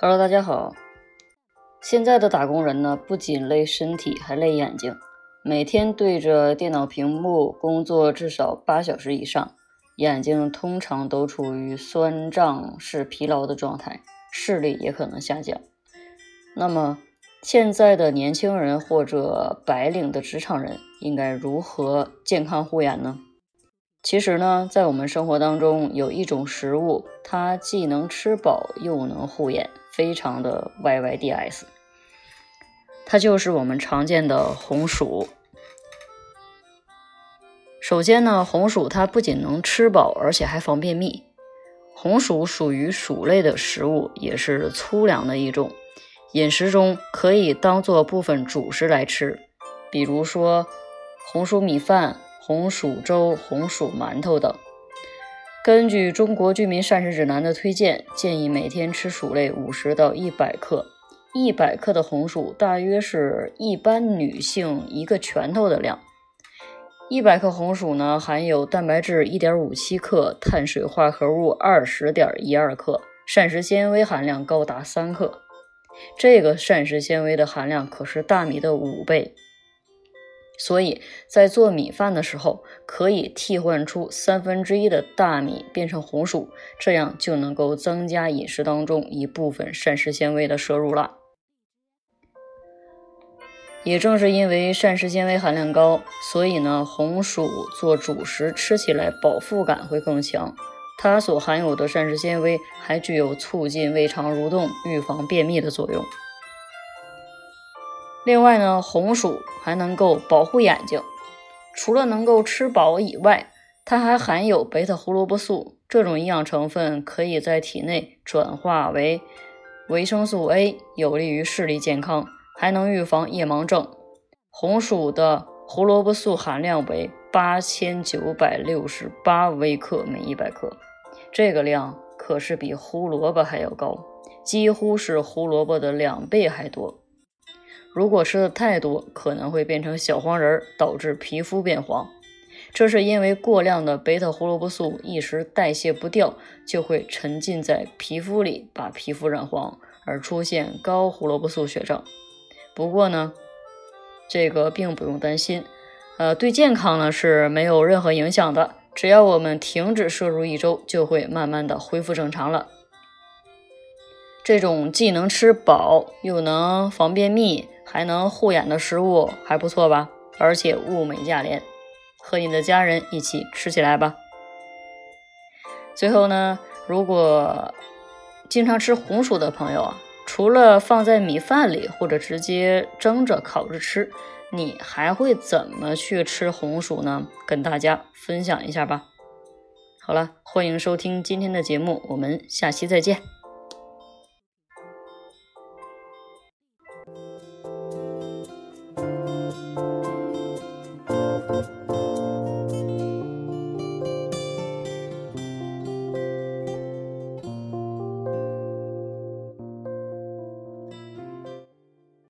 Hello，大家好。现在的打工人呢，不仅累身体，还累眼睛。每天对着电脑屏幕工作至少八小时以上，眼睛通常都处于酸胀式疲劳的状态，视力也可能下降。那么，现在的年轻人或者白领的职场人应该如何健康护眼呢？其实呢，在我们生活当中有一种食物，它既能吃饱又能护眼，非常的 YYDS。它就是我们常见的红薯。首先呢，红薯它不仅能吃饱，而且还防便秘。红薯属于薯类的食物，也是粗粮的一种，饮食中可以当做部分主食来吃，比如说红薯米饭。红薯粥、红薯馒头等。根据《中国居民膳食指南》的推荐，建议每天吃薯类五十到一百克。一百克的红薯大约是一般女性一个拳头的量。一百克红薯呢，含有蛋白质一点五七克，碳水化合物二十点一二克，膳食纤维含量高达三克。这个膳食纤维的含量可是大米的五倍。所以在做米饭的时候，可以替换出三分之一的大米变成红薯，这样就能够增加饮食当中一部分膳食纤维的摄入了。也正是因为膳食纤维含量高，所以呢，红薯做主食吃起来饱腹感会更强。它所含有的膳食纤维还具有促进胃肠蠕动、预防便秘的作用。另外呢，红薯还能够保护眼睛。除了能够吃饱以外，它还含有贝塔胡萝卜素这种营养成分，可以在体内转化为维生素 A，有利于视力健康，还能预防夜盲症。红薯的胡萝卜素含量为八千九百六十八微克每一百克，这个量可是比胡萝卜还要高，几乎是胡萝卜的两倍还多。如果吃的太多，可能会变成小黄人，导致皮肤变黄。这是因为过量的贝塔胡萝卜素一时代谢不掉，就会沉浸在皮肤里，把皮肤染黄，而出现高胡萝卜素血症。不过呢，这个并不用担心，呃，对健康呢是没有任何影响的。只要我们停止摄入一周，就会慢慢的恢复正常了。这种既能吃饱，又能防便秘。还能护眼的食物还不错吧？而且物美价廉，和你的家人一起吃起来吧。最后呢，如果经常吃红薯的朋友啊，除了放在米饭里或者直接蒸着烤着吃，你还会怎么去吃红薯呢？跟大家分享一下吧。好了，欢迎收听今天的节目，我们下期再见。